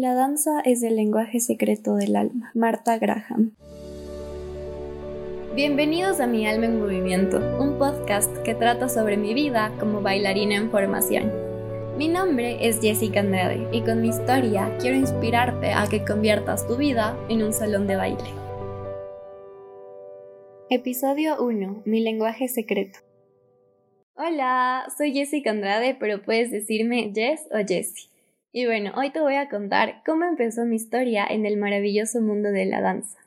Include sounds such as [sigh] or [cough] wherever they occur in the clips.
La danza es el lenguaje secreto del alma. Marta Graham. Bienvenidos a Mi Alma en Movimiento, un podcast que trata sobre mi vida como bailarina en formación. Mi nombre es Jessica Andrade y con mi historia quiero inspirarte a que conviertas tu vida en un salón de baile. Episodio 1. Mi lenguaje secreto. Hola, soy Jessica Andrade, pero puedes decirme Jess o Jessie. Y bueno, hoy te voy a contar cómo empezó mi historia en el maravilloso mundo de la danza.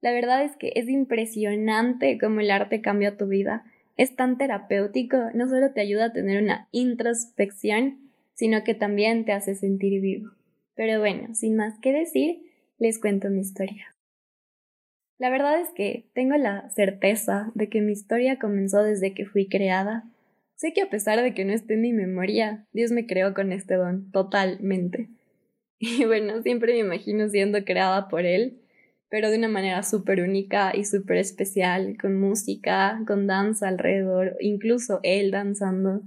La verdad es que es impresionante cómo el arte cambia tu vida. Es tan terapéutico, no solo te ayuda a tener una introspección, sino que también te hace sentir vivo. Pero bueno, sin más que decir, les cuento mi historia. La verdad es que tengo la certeza de que mi historia comenzó desde que fui creada Sé que a pesar de que no esté en mi memoria, Dios me creó con este don, totalmente. [laughs] Y bueno, siempre me imagino siendo creada por Él, pero de una manera súper única y súper especial, con música, con danza alrededor, incluso Él danzando.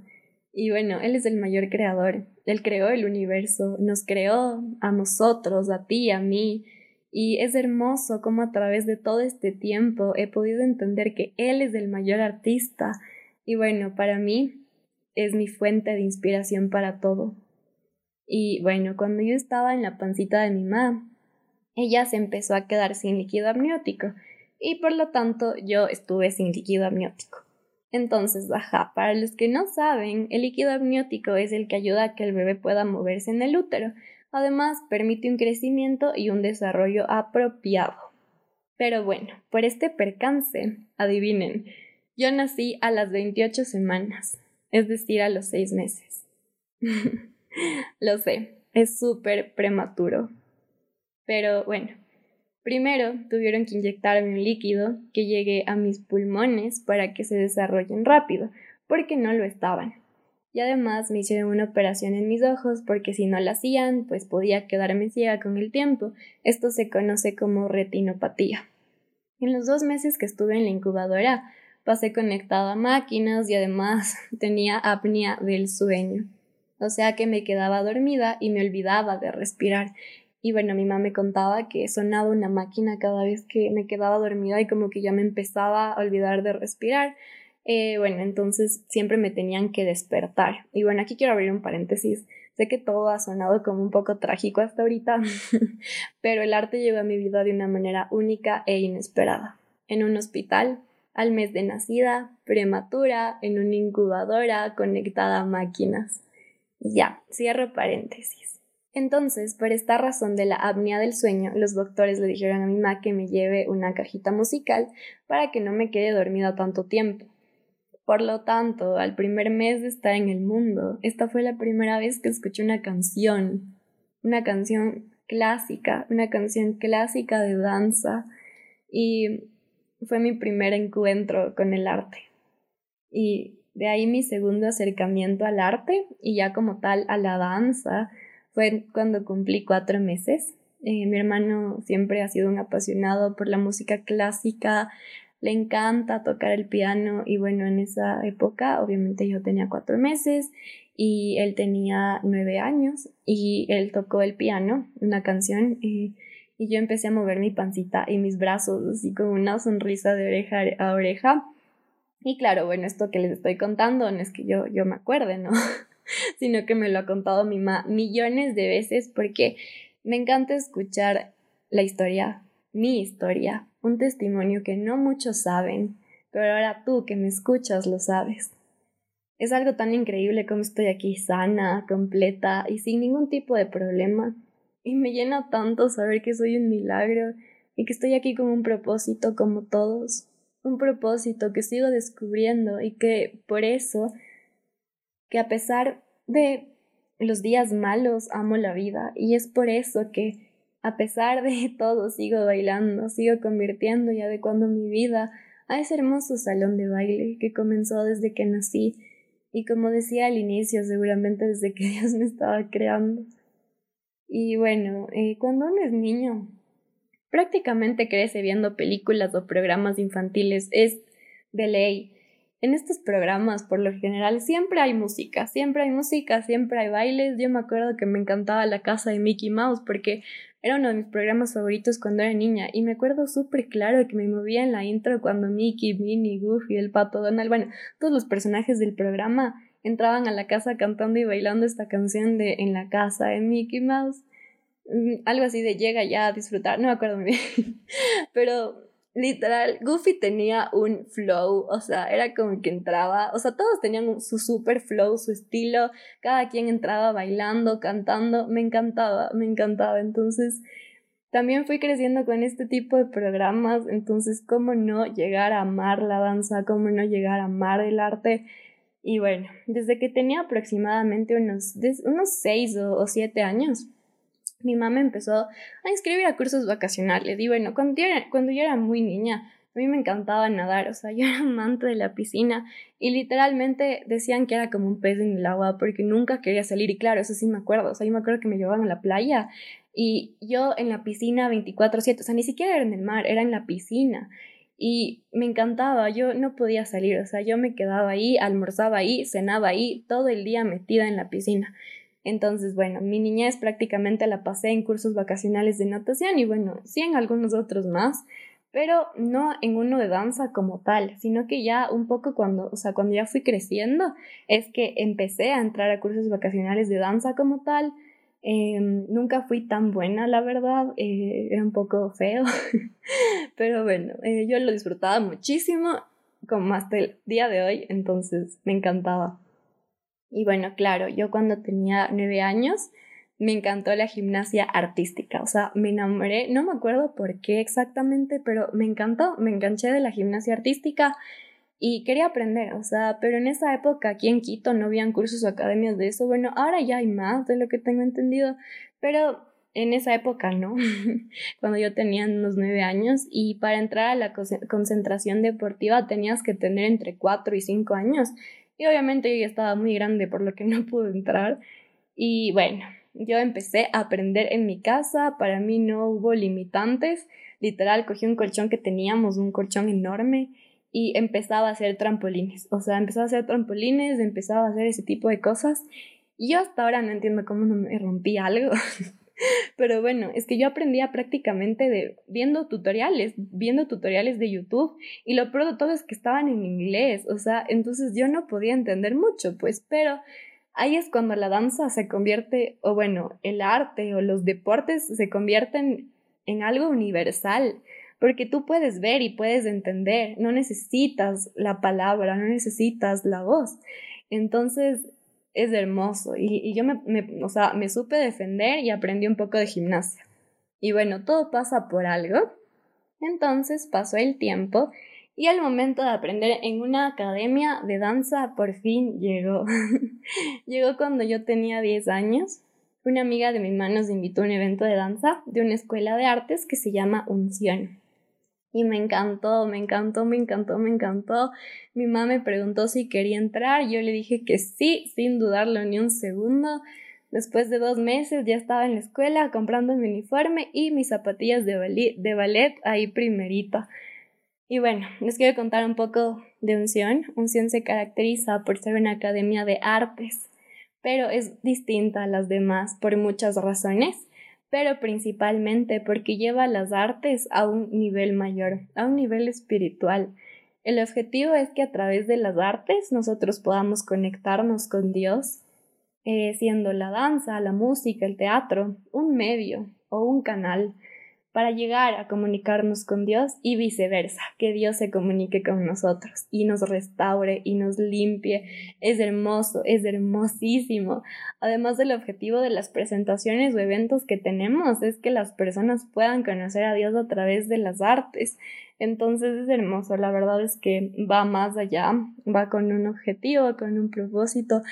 Y bueno, Él es el mayor creador. Él creó el universo, nos creó a nosotros, a ti, a mí. Y es hermoso cómo a través de todo este tiempo he podido entender que Él es el mayor artista y bueno, para mí es mi fuente de inspiración para todo. Y bueno, cuando yo estaba en la pancita de mi mamá, ella se empezó a quedar sin líquido amniótico y por lo tanto yo estuve sin líquido amniótico. Entonces, ajá, para los que no saben, el líquido amniótico es el que ayuda a que el bebé pueda moverse en el útero. Además, permite un crecimiento y un desarrollo apropiado. Pero bueno, por este percance, adivinen, yo nací a las 28 semanas, es decir, a los 6 meses. [laughs] Lo sé, es súper prematuro. Pero bueno, primero tuvieron que inyectarme un líquido que llegue a mis pulmones para que se desarrollen rápido, porque no lo estaban. Y además me hicieron una operación en mis ojos porque si no la hacían, pues podía quedarme ciega con el tiempo. Esto se conoce como retinopatía. En los dos meses que estuve en la incubadora, pasé conectada a máquinas y además [laughs] tenía apnea del sueño. O sea que me quedaba dormida y me olvidaba de respirar. Y bueno, mi mamá me contaba que sonaba una máquina cada vez que me quedaba dormida y como que ya me empezaba a olvidar de respirar. Eh, bueno, entonces siempre me tenían que despertar. Y bueno, aquí quiero abrir un paréntesis. Sé que todo ha sonado como un poco trágico hasta ahorita, [laughs] pero el arte llegó a mi vida de una manera única e inesperada. En un hospital, al mes de nacida, prematura, en una incubadora, conectada a máquinas. Ya, cierro paréntesis. Entonces, por esta razón de la apnea del sueño, los doctores le dijeron a mi mamá que me lleve una cajita musical para que no me quede dormida tanto tiempo. Por lo tanto, al primer mes de estar en el mundo, esta fue la primera vez que escuché una canción, una canción clásica, una canción clásica de danza, y fue mi primer encuentro con el arte. Y de ahí mi segundo acercamiento al arte y ya como tal a la danza fue cuando cumplí cuatro meses. Eh, mi hermano siempre ha sido un apasionado por la música clásica, le encanta tocar el piano y bueno, en esa época obviamente yo tenía cuatro meses y él tenía nueve años y él tocó el piano, una canción. y y yo empecé a mover mi pancita y mis brazos así con una sonrisa de oreja a oreja. Y claro, bueno, esto que les estoy contando no es que yo, yo me acuerde, ¿no? [laughs] sino que me lo ha contado mi mamá millones de veces porque me encanta escuchar la historia, mi historia, un testimonio que no muchos saben, pero ahora tú que me escuchas lo sabes. Es algo tan increíble como estoy aquí sana, completa y sin ningún tipo de problema. Y me llena tanto saber que soy un milagro y que estoy aquí con un propósito como todos. Un propósito que sigo descubriendo y que por eso, que a pesar de los días malos, amo la vida. Y es por eso que, a pesar de [laughs] todo, sigo bailando, sigo convirtiendo y adecuando mi vida a ese hermoso salón de baile que comenzó desde que nací. Y como decía al inicio, seguramente desde que [laughs] Dios me estaba creando. Y bueno, eh, cuando uno es niño, prácticamente crece viendo películas o programas infantiles, es de ley. en estos programas, por lo general, siempre hay música, siempre hay música, siempre hay bailes. Yo me acuerdo que me encantaba la casa de Mickey Mouse porque era uno de mis programas favoritos cuando era niña y me acuerdo súper claro que me movía en la intro cuando Mickey, Minnie, Goofy, el pato Donald, bueno, todos los personajes del programa entraban a la casa cantando y bailando esta canción de En la casa de Mickey Mouse. Mm, algo así de llega ya a disfrutar, no me acuerdo bien, [laughs] pero literal, Goofy tenía un flow, o sea, era como que entraba, o sea, todos tenían su super flow, su estilo, cada quien entraba bailando, cantando, me encantaba, me encantaba, entonces también fui creciendo con este tipo de programas, entonces cómo no llegar a amar la danza, cómo no llegar a amar el arte. Y bueno, desde que tenía aproximadamente unos, unos seis o siete años, mi mamá empezó a inscribir a cursos vacacionales. Y bueno, cuando yo, era, cuando yo era muy niña, a mí me encantaba nadar, o sea, yo [laughs] era amante de la piscina. Y literalmente decían que era como un pez en el agua porque nunca quería salir. Y claro, eso sí me acuerdo, o sea, yo me acuerdo que me llevaban a la playa. Y yo en la piscina 24/7, o sea, ni siquiera era en el mar, era en la piscina y me encantaba, yo no podía salir, o sea, yo me quedaba ahí, almorzaba ahí, cenaba ahí, todo el día metida en la piscina. Entonces, bueno, mi niñez prácticamente la pasé en cursos vacacionales de natación y bueno, sí en algunos otros más, pero no en uno de danza como tal, sino que ya un poco cuando, o sea, cuando ya fui creciendo, es que empecé a entrar a cursos vacacionales de danza como tal. Em, nunca fui tan buena, la verdad, eh, era un poco feo, [laughs] pero bueno, eh, yo lo disfrutaba muchísimo, como hasta el día de hoy, entonces me encantaba. Y bueno, claro, yo cuando tenía nueve años me encantó la gimnasia artística, o sea, me enamoré, no me acuerdo por qué exactamente, pero me encantó, me enganché de la gimnasia artística y quería aprender, o sea, pero en esa época aquí en Quito no habían cursos o academias de eso, bueno, ahora ya hay más de lo que tengo entendido, pero en esa época no, [laughs] cuando yo tenía unos nueve años y para entrar a la concentración deportiva tenías que tener entre cuatro y cinco años y obviamente yo ya estaba muy grande, por lo que no pude entrar. Y bueno, yo empecé a aprender en mi casa, para mí no hubo limitantes. Literal, cogí un colchón que teníamos, un colchón enorme, y empezaba a hacer trampolines. O sea, empezaba a hacer trampolines, empezaba a hacer ese tipo de cosas. Yo hasta ahora no entiendo cómo no me rompí algo. [laughs] Pero bueno, es que yo aprendía prácticamente de viendo tutoriales, viendo tutoriales de YouTube y lo peor de todo es que estaban en inglés, o sea, entonces yo no podía entender mucho, pues, pero ahí es cuando la danza se convierte, o bueno, el arte o los deportes se convierten en algo universal, porque tú puedes ver y puedes entender, no necesitas la palabra, no necesitas la voz. Entonces, es hermoso. Y, yo me, o sea, me supe defender y aprendí un poco de gimnasia. Y bueno, todo pasa por algo. Entonces pasó el tiempo y el momento de aprender en una academia de danza por fin llegó. [laughs] llegó cuando yo tenía 10 años. Una amiga de mis manos me invitó a un evento de danza de una escuela de artes que se llama Unción y me encantó, me encantó, me encantó, me encantó. Mi mamá me preguntó si quería entrar, yo le dije que sí, sin dudarlo ni un segundo. Después de dos meses ya estaba en la escuela comprando mi uniforme y mis zapatillas de ballet, de ballet ahí primerita. Y bueno, les quiero contar un poco de Unción. Unción se caracteriza por ser una academia de artes, pero es distinta a las demás por muchas razones pero principalmente porque lleva las artes a un nivel mayor, a un nivel espiritual. El objetivo es que a través de las artes nosotros podamos conectarnos con Dios, eh, siendo la danza, la música, el teatro un medio o un canal para llegar a comunicarnos con Dios y viceversa, que Dios se comunique con nosotros y nos restaure y nos limpie. Es hermoso, es hermosísimo. Además del objetivo de las presentaciones o eventos que tenemos es que las personas puedan conocer a Dios a través de las artes. Entonces es hermoso, la verdad es que va más allá, va con un objetivo, con un propósito.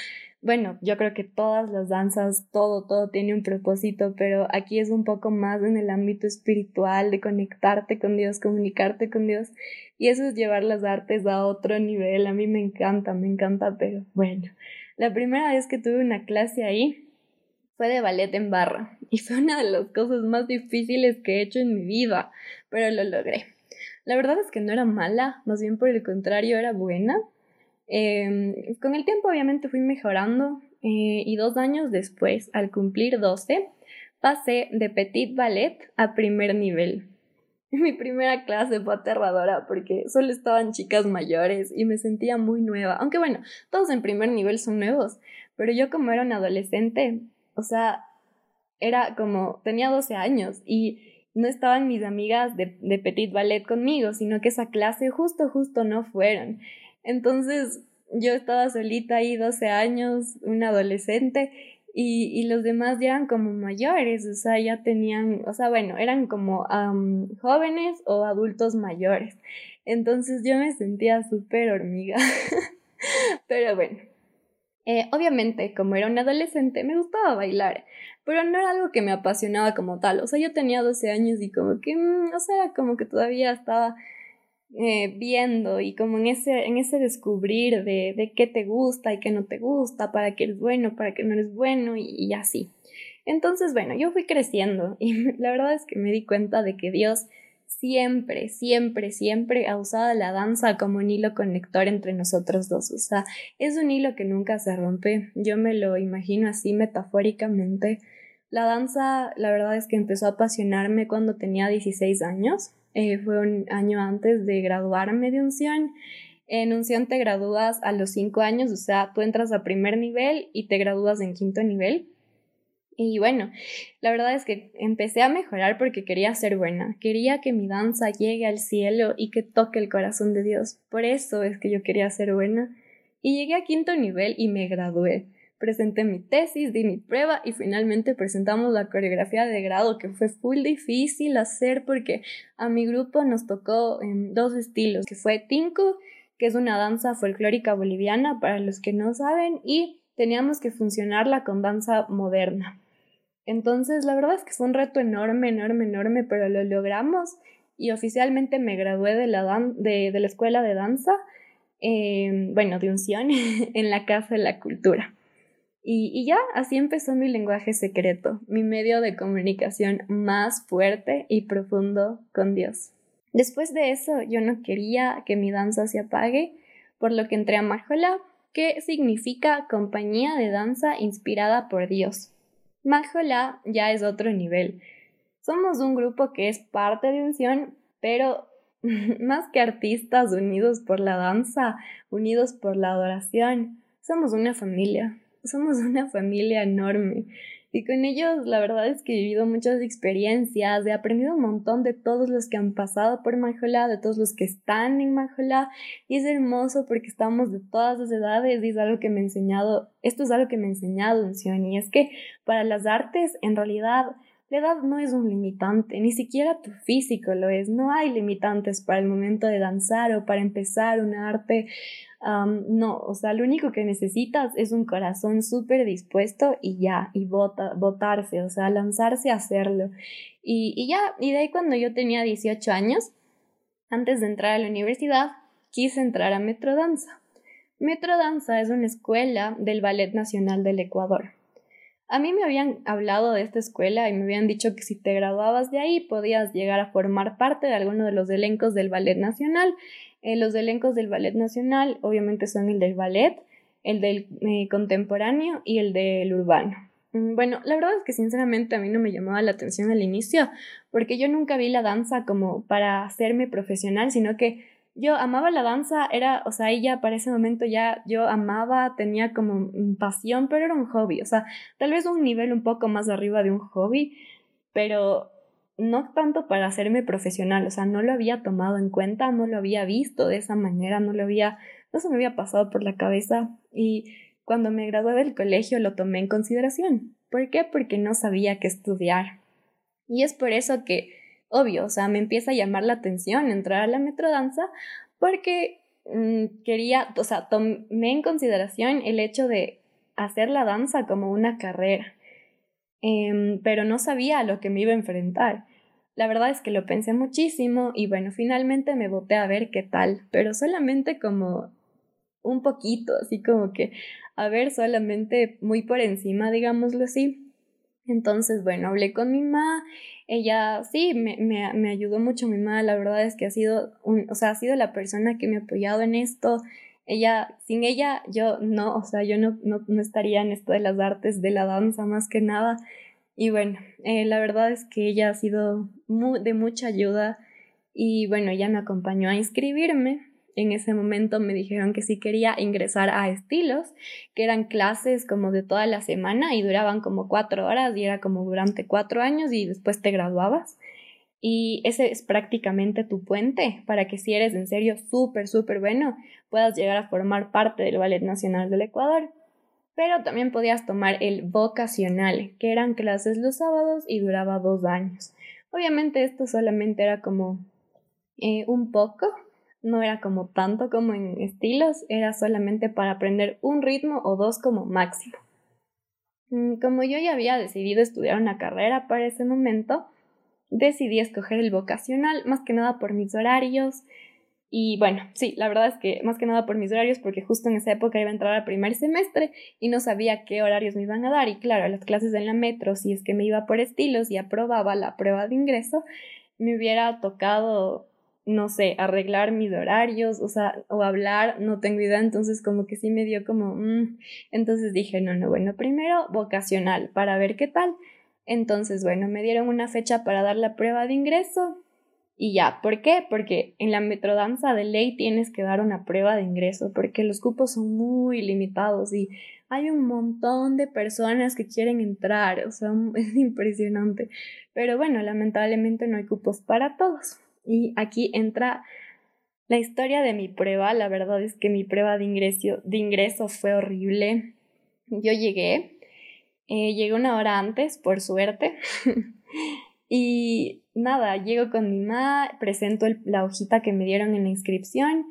Bueno, yo creo que todas las danzas, todo, todo tiene un propósito, pero aquí es un poco más en el ámbito espiritual, de conectarte con Dios, comunicarte con Dios, y eso es llevar las artes a otro nivel. A mí me encanta, me encanta, pero bueno, la primera vez que tuve una clase ahí fue de ballet en barra, y fue una de las cosas más difíciles que he hecho en mi vida, pero lo logré. La verdad es que no era mala, más bien por el contrario, era buena Em, con el tiempo obviamente fui mejorando eh, y dos años después, al cumplir 12, pasé de petit ballet a primer nivel. [laughs] Mi primera clase fue aterradora porque solo estaban chicas mayores y me sentía muy nueva. Aunque bueno, todos en primer nivel son nuevos, pero yo como era un adolescente, o sea, era como, tenía 12 años y no estaban mis amigas de, de Petit Ballet conmigo, sino que esa clase justo, justo no fueron. Entonces yo estaba solita ahí, 12 años, una adolescente, y, y, los demás ya eran como mayores, o sea, ya tenían, o sea, bueno, eran como jóvenes o adultos mayores. Entonces yo me sentía súper hormiga. [laughs] Pero bueno, eh, obviamente, como era un adolescente, me gustaba bailar, pero no era algo que me apasionaba como tal. O sea, yo tenía 12 años y como que, mm, o sea, como que todavía estaba eh, viendo y como en ese, en ese descubrir de, de qué te gusta y qué no te gusta, para qué eres bueno, para qué no eres bueno y, y así. Entonces, bueno, yo fui creciendo [laughs] y la verdad es que me di cuenta de que Dios siempre, siempre, siempre ha usado la danza como un hilo conector entre nosotros dos. O sea, es un hilo que nunca se rompe. Yo me lo imagino así metafóricamente. La danza, la verdad es que empezó a apasionarme cuando tenía 16 años. Eh, fue un año antes de graduarme de unción. En unción te gradúas a los cinco años, o sea, tú entras a primer nivel y te gradúas en quinto nivel. Y bueno, la verdad es que empecé a mejorar porque quería ser buena, quería que mi danza llegue al cielo y que toque el corazón de Dios. Por eso es que yo quería ser buena. Y llegué a quinto nivel y me gradué presenté mi tesis, di mi prueba y finalmente presentamos la coreografía de grado que fue full difícil hacer porque a mi grupo nos tocó en dos estilos, que fue Tinku, que es una danza folclórica boliviana para los que no saben, y teníamos que funcionarla con danza moderna. Entonces, la verdad es que fue un reto enorme, enorme, enorme, pero lo logramos y oficialmente me gradué de la, de, la escuela de danza, eh, bueno, de unción, [laughs] en la Casa de la Cultura. Y, ya, así empezó mi lenguaje secreto, mi medio de comunicación más fuerte y profundo con Dios. Después de eso, yo no quería que mi danza se apague, por lo que entré a Majola, que significa compañía de danza inspirada por Dios. Majola ya es otro nivel. Somos un grupo que es parte de Unción, pero [laughs] más que artistas unidos por la danza, unidos por la adoración, somos una familia, somos una familia enorme. Y con ellos la verdad es que he vivido muchas experiencias, he aprendido un montón de todos los que han pasado por Majola, de todos los que están en Majola, y es hermoso porque estamos de todas las edades y es algo que me ha enseñado, esto es algo que me ha enseñado Unción, y es que para las artes en realidad la edad no es un limitante, ni siquiera tu físico lo es, no hay limitantes para el momento de danzar o para empezar un arte no, o sea, lo único que necesitas es un corazón súper dispuesto y ya, y vota, votarse, o sea, lanzarse a hacerlo. Y, y ya, y de ahí cuando yo tenía 18 años, antes de entrar a la universidad, quise entrar a Metrodanza. Metrodanza es una escuela del Ballet Nacional del Ecuador. A mí me habían hablado de esta escuela y me habían dicho que si te graduabas de ahí podías llegar a formar parte de alguno de los elencos del Ballet Nacional eh, los elencos del Ballet Nacional obviamente son el del ballet, el del eh, contemporáneo y el del urbano. Mm, bueno, la verdad es que sinceramente a mí no me llamaba la atención al inicio, porque yo nunca vi la danza como para hacerme profesional, sino que yo amaba la danza, era, o sea, ella para ese momento ya yo amaba, tenía como pasión, pero era un hobby, o sea, tal vez un nivel un poco más arriba de un hobby, pero no tanto para hacerme profesional, o sea, no lo había tomado en cuenta, no lo había visto de esa manera, no lo había, no se me había pasado por la cabeza y cuando me gradué del colegio lo tomé en consideración. ¿Por qué? Porque no sabía qué estudiar. Y es por eso que, obvio, o sea, me empieza a llamar la atención entrar a la metrodanza porque mm, quería, o sea, tomé en consideración el hecho de hacer la danza como una carrera Em, pero no sabía a lo que me iba a enfrentar. La verdad es que lo pensé muchísimo y bueno, finalmente me boté a ver qué tal, pero solamente como un poquito, así como que a ver solamente muy por encima, digámoslo así. Entonces, bueno, hablé con mi mamá, ella sí, me, me, me ayudó mucho mi mamá, la verdad es que ha sido, un, o sea, ha sido la persona que me ha apoyado en esto, ella, sin ella, yo no, o sea, yo no, no, estaría en esto de las artes, de la danza más que nada. Y bueno, eh, la verdad es que ella ha sido de mucha ayuda y bueno, ella me acompañó a inscribirme. En ese momento me dijeron que si quería ingresar a estilos, que eran clases como de toda la semana y duraban como cuatro horas y era como durante cuatro años y después te graduabas. Y ese es prácticamente tu puente para que si eres en serio súper, súper bueno, puedas llegar a formar parte del Ballet Nacional del Ecuador. Pero también podías tomar el vocacional, que eran clases los sábados y duraba dos años. Obviamente esto solamente era como eh, un poco, no era como tanto como en estilos, era solamente para aprender un ritmo o dos como máximo. Mm, como yo ya había decidido estudiar una carrera para ese momento, decidí escoger el vocacional, más que nada por mis horarios. Y bueno, sí, la verdad es que más que nada por mis horarios, porque justo en esa época iba a entrar al primer semestre y no sabía qué horarios me iban a dar. Y claro, las clases en la metro, si es que me iba por estilos y aprobaba la prueba de ingreso, me hubiera tocado, no sé, arreglar mis horarios, o sea, o hablar, no tengo idea. Entonces, como que sí me dio como, mm". entonces dije, no, no, bueno, primero vocacional para ver qué tal. Entonces, bueno, me dieron una fecha para dar la prueba de ingreso y ya. ¿Por qué? Porque en la metrodanza de ley tienes que dar una prueba de ingreso porque los cupos son muy limitados y hay un montón de personas que quieren entrar, o sea, [laughs] es impresionante. Pero bueno, lamentablemente no hay cupos para todos. Y aquí entra la historia de mi prueba. La verdad es que mi prueba de ingreso, de ingreso fue horrible. Yo llegué eh, llegué una hora antes, por suerte. [laughs] y nada, llego con mi mamá, presento la hojita que me dieron en la inscripción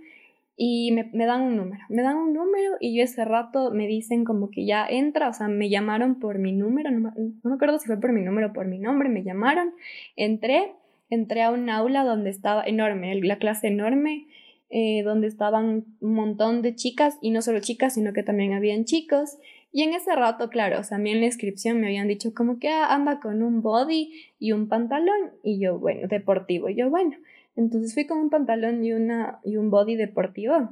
y me, me, dan un número. Me dan un número y yo ese rato me dicen como que ya entra, o sea, me llamaron por mi número, no, me acuerdo si fue por mi número o por mi nombre, me llamaron, entré, entré a un aula donde estaba enorme, la clase enorme, eh, donde estaban un montón de chicas y no solo chicas, sino que también habían chicos. Y en ese rato, claro, o sea, a en la inscripción me habían dicho como que ah, anda con un body y un pantalón. Y yo, bueno, deportivo. Y yo, bueno. Entonces fui con un pantalón y, una, y un body deportivo.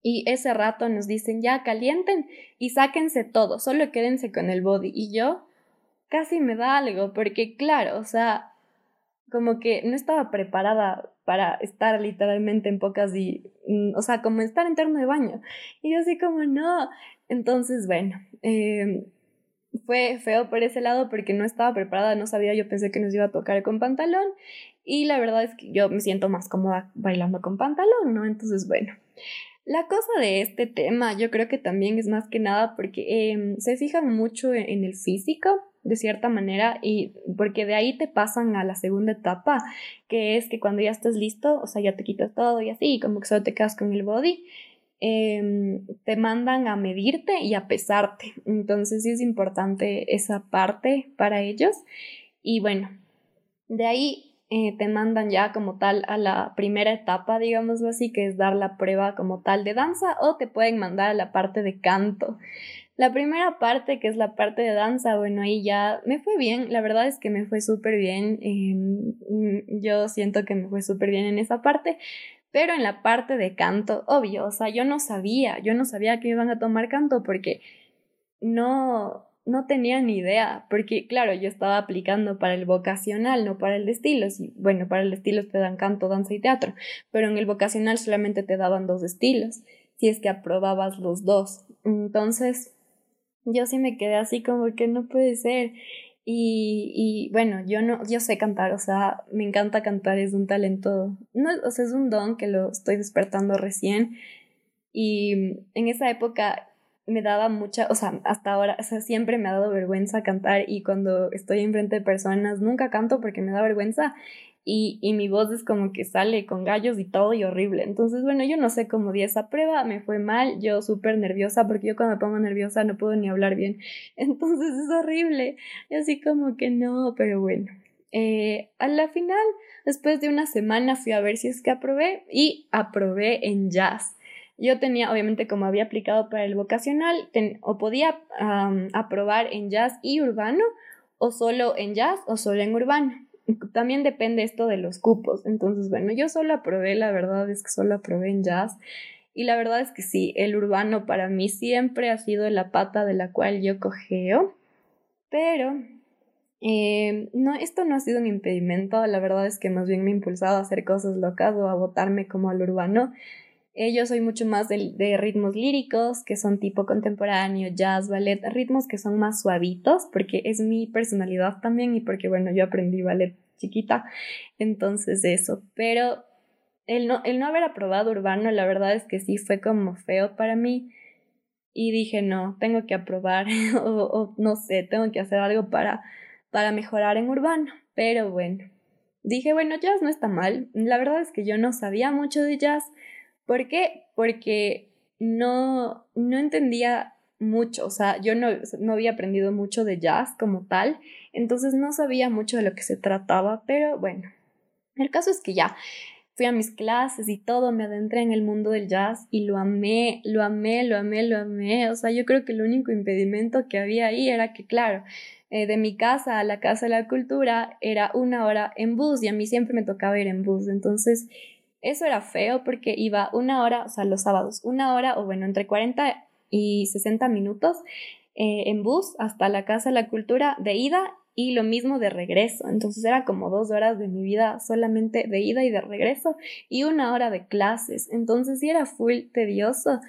Y ese rato nos dicen, ya calienten y sáquense todo, solo quédense con el body. Y yo casi me da algo, porque claro, o sea, como que no estaba preparada para estar literalmente en pocas y, mm, o sea, como estar en terno de baño. Y yo así como, no, entonces, bueno, em, fue feo por ese lado porque no estaba preparada, no sabía, yo pensé que nos iba a tocar con pantalón y la verdad es que yo me siento más cómoda bailando con pantalón, ¿no? Entonces, bueno. La cosa de este tema yo creo que también es más que nada porque em, se fijan mucho en, en el físico, de cierta manera, y porque de ahí te pasan a la segunda etapa, que es que cuando ya estás listo, o sea, ya te quitas todo y así, como que solo te quedas con el body, Em, te mandan a medirte y a pesarte. Entonces sí es importante esa parte para ellos. Y bueno, de ahí eh, te mandan ya como tal a la primera etapa, digámoslo así, que es dar la prueba como tal de danza o te pueden mandar a la parte de canto. La primera parte, que es la parte de danza, bueno, ahí ya me fue bien, la verdad es que me fue súper bien, em, yo siento que me fue súper bien en esa parte, pero en la parte de canto, obvio, o sea, yo no sabía, yo no sabía que iban a tomar canto porque no, no tenía ni idea, porque claro, yo estaba aplicando para el vocacional, no para el de estilos, bueno, para el de estilos te dan canto, danza y teatro, pero en el vocacional solamente te daban dos estilos, si es que aprobabas los dos. Entonces, yo sí me quedé así como que no puede ser. Y, y, bueno, yo no, yo sé cantar, o sea, me encanta cantar, es un talento, no, o sea, es un don que lo estoy despertando recién. Y en esa época me daba mucha, o sea, hasta ahora, o sea, siempre me ha dado vergüenza cantar y cuando estoy enfrente de personas nunca canto porque me da vergüenza y, y, mi voz es como que sale con gallos y todo y horrible. Entonces, bueno, yo no sé cómo di esa prueba, me fue mal, yo súper nerviosa, porque yo cuando me pongo nerviosa no puedo ni hablar bien. [laughs] Entonces es horrible. Y así como que no, pero bueno. Eh, a la final, después de una semana fui a ver si es que aprobé y aprobé en jazz. Yo tenía, obviamente, como había aplicado para el vocacional, o podía aprobar en jazz y urbano, o solo en jazz o solo en urbano también depende esto de los cupos. Entonces, bueno, yo solo aprobé, la verdad es que solo aprobé en jazz. Y la verdad es que sí, el urbano para mí siempre ha sido la pata de la cual yo cogeo, pero eh, no, esto no ha sido un impedimento, la verdad es que más bien me ha impulsado a hacer cosas locas o a botarme como al urbano. Eh, yo soy mucho más de, de, ritmos líricos, que son tipo contemporáneo, jazz, ballet, ritmos que son más suavitos, porque es mi personalidad también y porque, bueno, yo aprendí ballet chiquita, entonces eso, pero el no, el no haber aprobado urbano, la verdad es que sí fue como feo para mí y dije, no, tengo que aprobar [laughs] o, o no sé, tengo que hacer algo para para mejorar en urbano. Pero bueno, dije, bueno, jazz no está mal. La verdad es que yo no sabía mucho de jazz. ¿Por qué? Porque no, no entendía mucho, o sea, yo no, no había aprendido mucho de jazz como tal, entonces no sabía mucho de lo que se trataba, pero bueno, el caso es que ya fui a mis clases y todo, me adentré en el mundo del jazz y lo amé, lo amé, lo amé, lo amé, o sea, yo creo que el único impedimento que había ahí era que, claro, eh, de mi casa a la Casa de la Cultura era una hora en bus y a mí siempre me tocaba ir en bus. Entonces, eso era feo porque iba una hora, o sea, los sábados, una hora o bueno, entre 40 y 60 minutos eh, en bus hasta la Casa de la Cultura de ida y lo mismo de regreso. Entonces era como dos horas de mi vida solamente de ida y de regreso y una hora de clases. Entonces sí era full tedioso,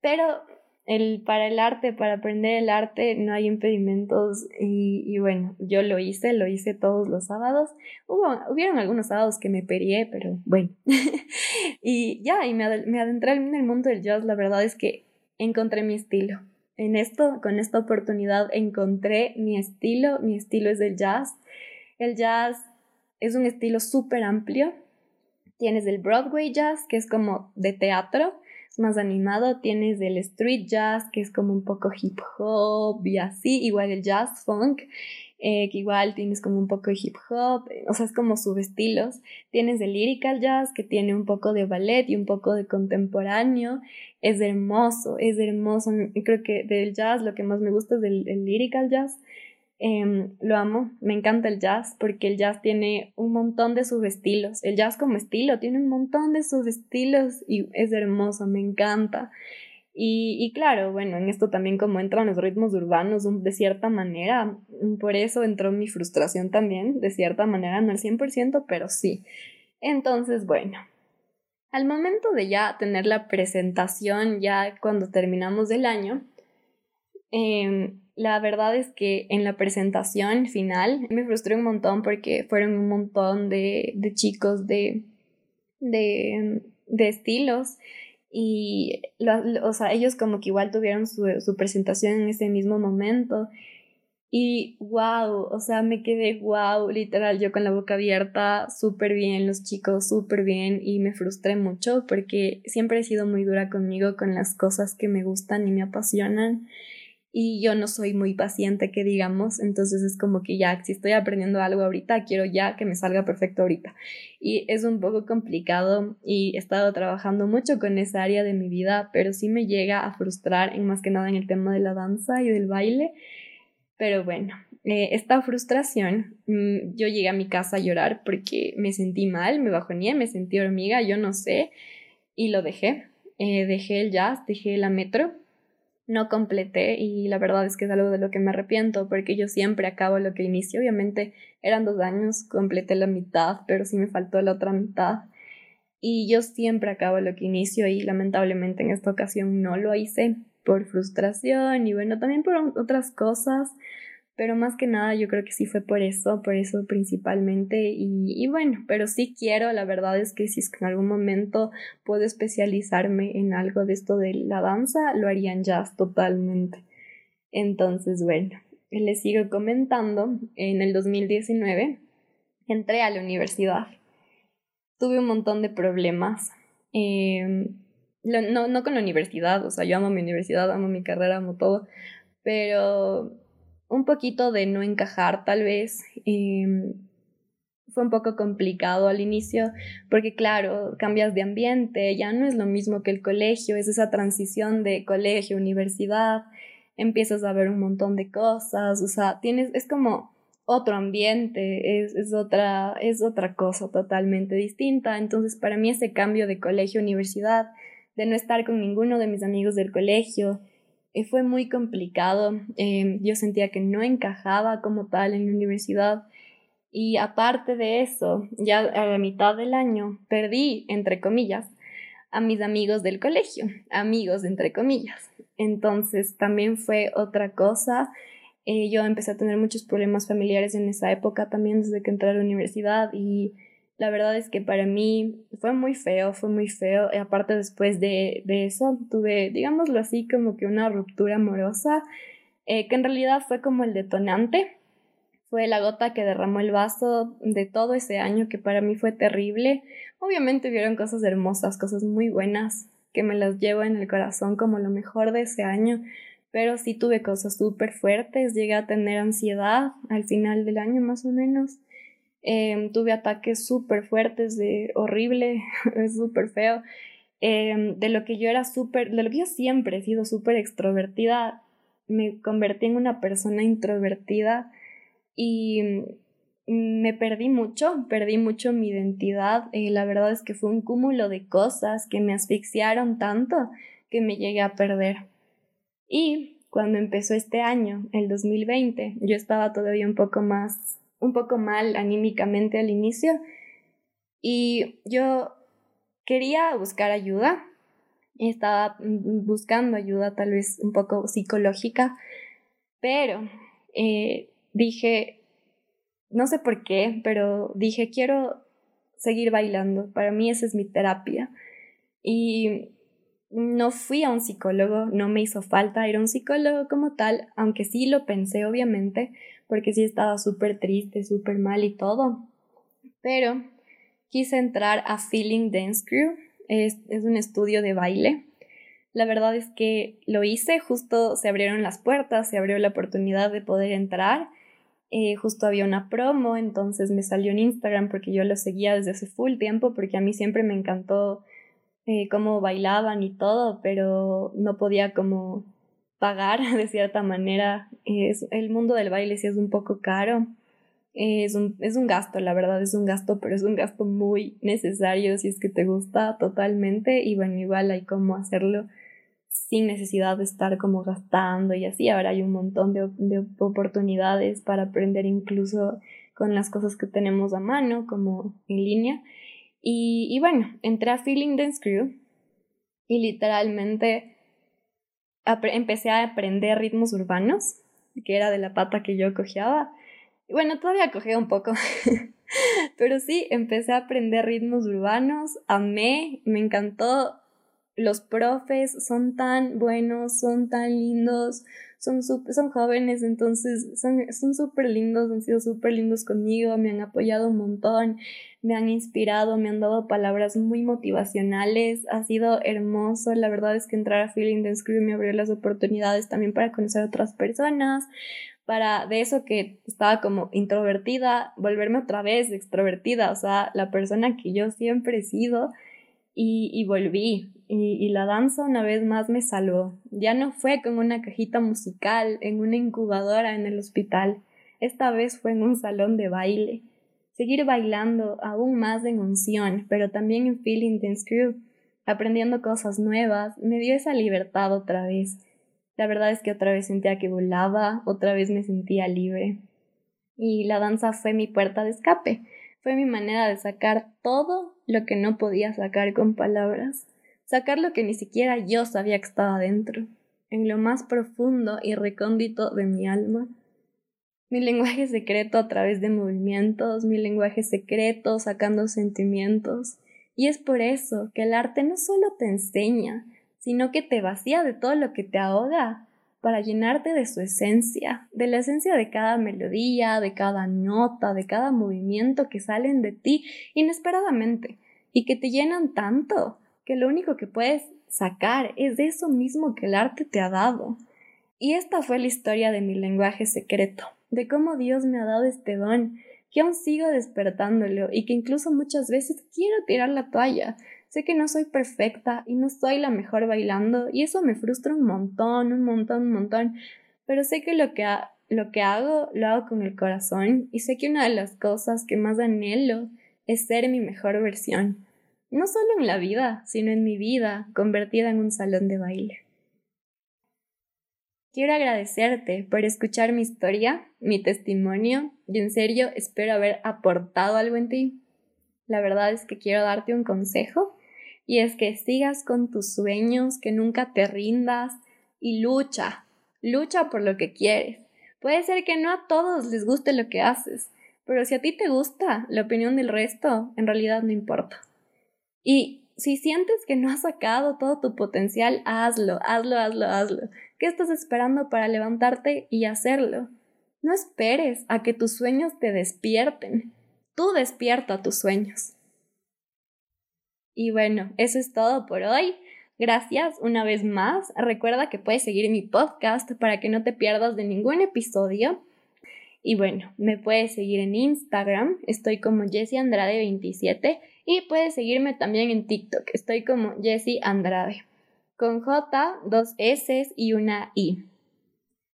pero el, para el arte, para aprender el arte, no hay impedimentos y, bueno, yo lo hice, lo hice todos los sábados. Hubo, hubieron algunos sábados que me perié, pero bueno. [laughs] y ya, y me, me adentré en el mundo del jazz, la verdad es que encontré mi estilo. En esto, con esta oportunidad, encontré mi estilo, mi estilo es el jazz. El jazz es un estilo súper amplio. Tienes el Broadway jazz, que es como de teatro, más animado, tienes el street jazz, que es como un poco hip hop y así, igual el jazz funk, eh, que igual tienes como un poco hip hop, eh, o sea, es como subestilos. Tienes el lyrical jazz, que tiene un poco de ballet y un poco de contemporáneo. Es hermoso, es hermoso. Creo que del jazz lo que más me gusta es el, el lyrical jazz. Em, lo amo, me encanta el jazz porque el jazz tiene un montón de subestilos. El jazz como estilo tiene un montón de subestilos y es hermoso, me encanta. Y, y, claro, bueno, en esto también como entran los ritmos urbanos de cierta manera, por eso entró mi frustración también, de cierta manera, no al 100%, pero sí. Entonces, bueno, al momento de ya tener la presentación, ya cuando terminamos el año, eh, la verdad es que en la presentación final me frustré un montón porque fueron un montón de, de chicos de, de, de estilos y o sea, ellos como que igual tuvieron su, su, presentación en ese mismo momento y wow, o sea, me quedé wow, literal, yo con la boca abierta, súper bien, los chicos súper bien y me frustré mucho porque siempre he sido muy dura conmigo con las cosas que me gustan y me apasionan y yo no soy muy paciente, que digamos, entonces es como que ya, si estoy aprendiendo algo ahorita, quiero ya que me salga perfecto ahorita. Y es un poco complicado y he estado trabajando mucho con esa área de mi vida, pero sí me llega a frustrar, en más que nada en el tema de la danza y del baile. Pero bueno, eh, esta frustración, mm, yo llegué a mi casa a llorar porque me sentí mal, me bajoné, me sentí hormiga, yo no sé, y lo dejé. Eh, dejé el jazz, dejé la metro no completé y la verdad es que es algo de lo que me arrepiento porque yo siempre acabo lo que inicio. Obviamente eran dos años, completé la mitad, pero sí me faltó la otra mitad. Y yo siempre acabo lo que inicio y lamentablemente en esta ocasión no lo hice por frustración y bueno, también por otras cosas pero más que nada yo creo que sí fue por eso, por eso principalmente y, bueno, pero sí quiero, la verdad es que si en algún momento puedo especializarme en algo de esto de la danza, lo harían jazz totalmente. Entonces, bueno, les sigo comentando, en el 2019 entré a la universidad, tuve un montón de problemas. Em, no, no con la universidad, o sea, yo amo mi universidad, amo mi carrera, amo todo, pero un poquito de no encajar tal vez. Em, fue un poco complicado al inicio porque claro, cambias de ambiente, ya no es lo mismo que el colegio, es esa transición de colegio, universidad, empiezas a ver un montón de cosas, o sea, tienes, es como otro ambiente, es, es, otra, es otra cosa totalmente distinta. Entonces, para mí ese cambio de colegio universidad de no estar con ninguno de mis amigos del colegio. Eh, fue muy complicado. Em, yo sentía que no encajaba como tal en la universidad. Y aparte de eso, ya a la mitad del año perdí, entre comillas, a mis amigos del colegio, amigos entre comillas. Entonces también fue otra cosa. Eh, yo empecé a tener muchos problemas familiares en esa época también desde que entré a la universidad y la verdad es que para mí fue muy feo, fue muy feo. Y aparte después de, de eso tuve, digámoslo así, como que una ruptura amorosa, eh, que en realidad fue como el detonante fue la gota que derramó el vaso de todo ese año que para mí fue terrible. Obviamente vieron cosas hermosas, cosas muy buenas, que me las llevo en el corazón como lo mejor de ese año, pero sí tuve cosas súper fuertes, llegué a tener ansiedad al final del año más o menos. Em, tuve ataques súper fuertes de horrible, [laughs] súper feo. Em, de lo que yo era súper, de lo que yo siempre he sido súper extrovertida, me convertí en una persona introvertida y me perdí mucho, perdí mucho mi identidad. y la verdad es que fue un cúmulo de cosas que me asfixiaron tanto que me llegué a perder. Y cuando empezó este año, el 2020, yo estaba todavía un poco más, un poco mal anímicamente al inicio y yo quería buscar ayuda. Estaba buscando ayuda tal vez un poco psicológica, pero eh, dije, no sé por qué, pero dije, quiero seguir bailando. Para mí esa es mi terapia. Y no fui a un psicólogo, no me hizo falta ir a un psicólogo como tal, aunque sí lo pensé obviamente, porque sí estaba súper triste, súper mal y todo. Pero quise entrar a Feeling Dance Crew, es, es un estudio de baile. La verdad es que lo hice, justo se abrieron las puertas, se abrió la oportunidad de poder entrar eh, justo había una promo, entonces me salió en Instagram porque yo lo seguía desde hace full tiempo porque a mí siempre me encantó eh, cómo bailaban y todo, pero no podía como pagar [laughs] de cierta manera. Es, el mundo del baile sí es un poco caro. es, un, es un gasto, la verdad es un gasto, pero es un gasto muy necesario si es que te gusta totalmente y bueno, igual hay cómo hacerlo sin necesidad de estar como gastando y así. Ahora hay un montón de, oportunidades para aprender incluso con las cosas que tenemos a mano, como en línea. Y, bueno, entré a Feeling Dance Crew y literalmente empecé a aprender ritmos urbanos, que era de la pata que yo cojeaba. Y bueno, todavía cogía un poco, [laughs] pero sí, empecé a aprender ritmos urbanos, amé, me encantó los profes son tan buenos, son tan lindos, son, son jóvenes, entonces son súper lindos, han sido súper lindos conmigo, me han apoyado un montón, me han inspirado, me han dado palabras muy motivacionales, ha sido hermoso, la verdad es que entrar a Feeling Dance Crew me abrió las oportunidades también para conocer a otras personas, para de eso que estaba como introvertida, volverme otra vez extrovertida, o sea, la persona que yo siempre he sido y, y volví. Y, la danza una vez más me salvó. Ya no fue con una cajita musical en una incubadora en el hospital. Esta vez fue en un salón de baile. Seguir bailando aún más en unción, pero también en Feeling Dance Crew, aprendiendo cosas nuevas, me dio esa libertad otra vez. La verdad es que otra vez sentía que volaba, otra vez me sentía libre. Y la danza fue mi puerta de escape fue mi manera de sacar todo lo que no podía sacar con palabras, sacar lo que ni siquiera yo sabía que estaba dentro, en lo más profundo y recóndito de mi alma. Mi lenguaje secreto a través de movimientos, mi lenguaje secreto sacando sentimientos. Y es por eso que el arte no solo te enseña, sino que te vacía de todo lo que te ahoga para llenarte de su esencia, de la esencia de cada melodía, de cada nota, de cada movimiento que salen de ti inesperadamente y que te llenan tanto que lo único que puedes sacar es de eso mismo que el arte te ha dado. Y esta fue la historia de mi lenguaje secreto, de cómo Dios me ha dado este don, que aún sigo despertándolo y que incluso muchas veces quiero tirar la toalla, Sé que no soy perfecta y no soy la mejor bailando y eso me frustra un montón, un montón, un montón, pero sé que lo que, lo que hago lo hago con el corazón y sé que una de las cosas que más anhelo es ser mi mejor versión. No solo en la vida, sino en mi vida, convertida en un salón de baile. Quiero agradecerte por escuchar mi historia, mi testimonio, y en serio espero haber aportado algo en ti. La verdad es que quiero darte un consejo, y es que sigas con tus sueños, que nunca te rindas, y lucha, lucha por lo que quieres. Puede ser que no a todos les guste lo que haces, pero si a ti te gusta, la opinión del resto en realidad no importa. Y si sientes que no has sacado todo tu potencial, hazlo, hazlo, hazlo, hazlo. ¿Qué estás esperando para levantarte y hacerlo? No esperes a que tus sueños te despierten. Tú despierta tus sueños. Y bueno, eso es todo por hoy. Gracias una vez más. Recuerda que puedes seguir mi podcast para que no te pierdas de ningún episodio. Y bueno, me puedes seguir en Instagram, estoy como Jessie Andrade 27 y puedes seguirme también en TikTok, estoy como Jessie Andrade con J, dos S y una I.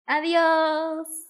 Adiós.